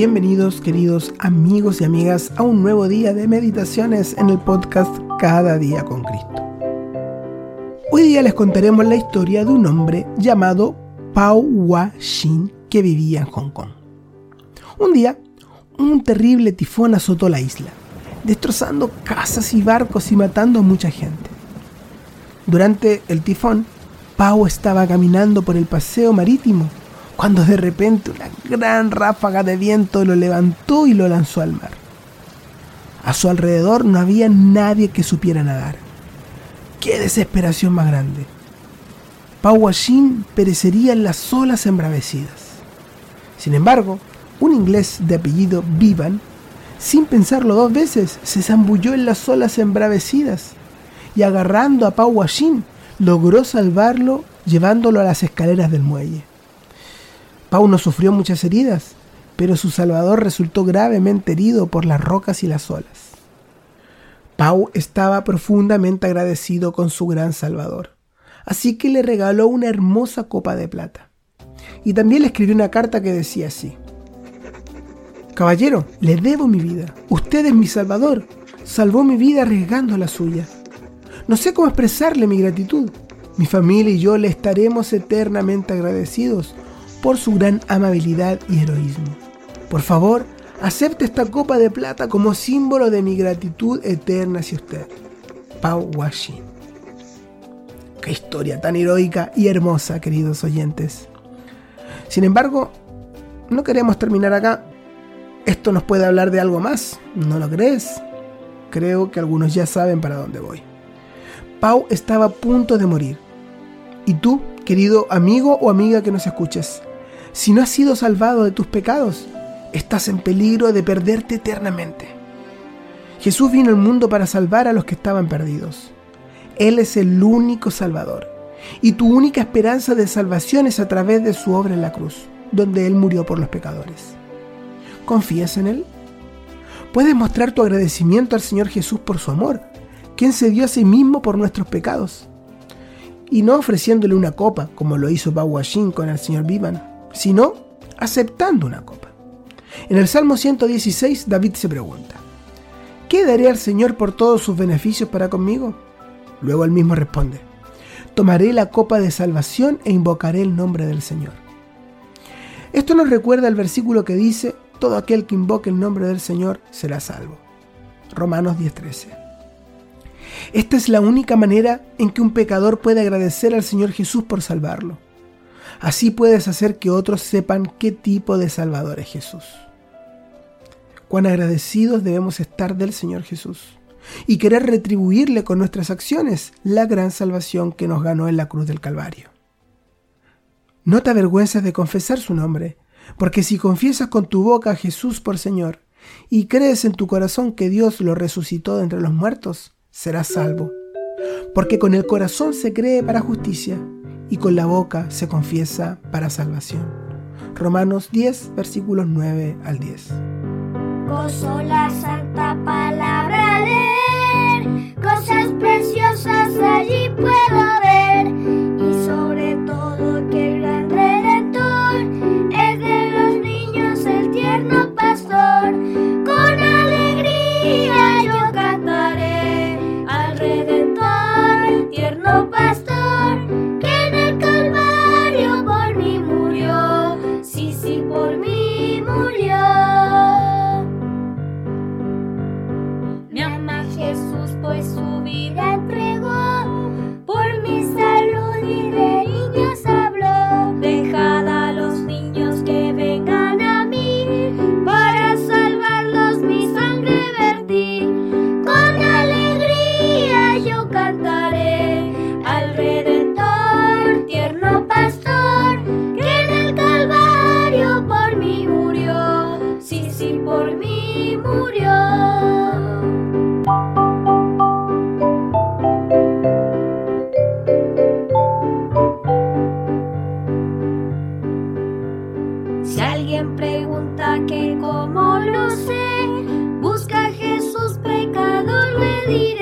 Bienvenidos queridos amigos y amigas a un nuevo día de meditaciones en el podcast Cada día con Cristo. Hoy día les contaremos la historia de un hombre llamado Pao Hua-shin que vivía en Hong Kong. Un día, un terrible tifón azotó la isla, destrozando casas y barcos y matando a mucha gente. Durante el tifón, Pau estaba caminando por el paseo marítimo cuando de repente una gran ráfaga de viento lo levantó y lo lanzó al mar. A su alrededor no había nadie que supiera nadar. ¡Qué desesperación más grande! Pau Washin perecería en las olas embravecidas. Sin embargo, un inglés de apellido Vivan, sin pensarlo dos veces, se zambulló en las olas embravecidas y agarrando a Pau Washin, logró salvarlo llevándolo a las escaleras del muelle. Pau no sufrió muchas heridas, pero su salvador resultó gravemente herido por las rocas y las olas. Pau estaba profundamente agradecido con su gran salvador, así que le regaló una hermosa copa de plata. Y también le escribió una carta que decía así. Caballero, le debo mi vida. Usted es mi salvador. Salvó mi vida arriesgando la suya. No sé cómo expresarle mi gratitud. Mi familia y yo le estaremos eternamente agradecidos por su gran amabilidad y heroísmo. Por favor, acepte esta copa de plata como símbolo de mi gratitud eterna hacia usted. Pau Washin. Qué historia tan heroica y hermosa, queridos oyentes. Sin embargo, no queremos terminar acá. Esto nos puede hablar de algo más, ¿no lo crees? Creo que algunos ya saben para dónde voy. Pau estaba a punto de morir. Y tú, querido amigo o amiga que nos escuches, si no has sido salvado de tus pecados, estás en peligro de perderte eternamente. Jesús vino al mundo para salvar a los que estaban perdidos. Él es el único Salvador. Y tu única esperanza de salvación es a través de su obra en la cruz, donde Él murió por los pecadores. ¿Confías en Él? Puedes mostrar tu agradecimiento al Señor Jesús por su amor, quien se dio a sí mismo por nuestros pecados. Y no ofreciéndole una copa, como lo hizo Pau Washin con el Señor Vivan, sino aceptando una copa. En el Salmo 116, David se pregunta, ¿qué daré al Señor por todos sus beneficios para conmigo? Luego él mismo responde, tomaré la copa de salvación e invocaré el nombre del Señor. Esto nos recuerda el versículo que dice, todo aquel que invoque el nombre del Señor será salvo. Romanos 10:13. Esta es la única manera en que un pecador puede agradecer al Señor Jesús por salvarlo. Así puedes hacer que otros sepan qué tipo de Salvador es Jesús. Cuán agradecidos debemos estar del Señor Jesús y querer retribuirle con nuestras acciones la gran salvación que nos ganó en la cruz del Calvario. No te avergüences de confesar su nombre, porque si confiesas con tu boca a Jesús por Señor y crees en tu corazón que Dios lo resucitó de entre los muertos, serás salvo. Porque con el corazón se cree para justicia y con la boca se confiesa para salvación. Romanos 10, versículos 9 al 10. Gozo la santa palabra leer, cosas preciosas allí puedo ver. mira pregunta que cómo lo sé, busca a Jesús pecador, le diré.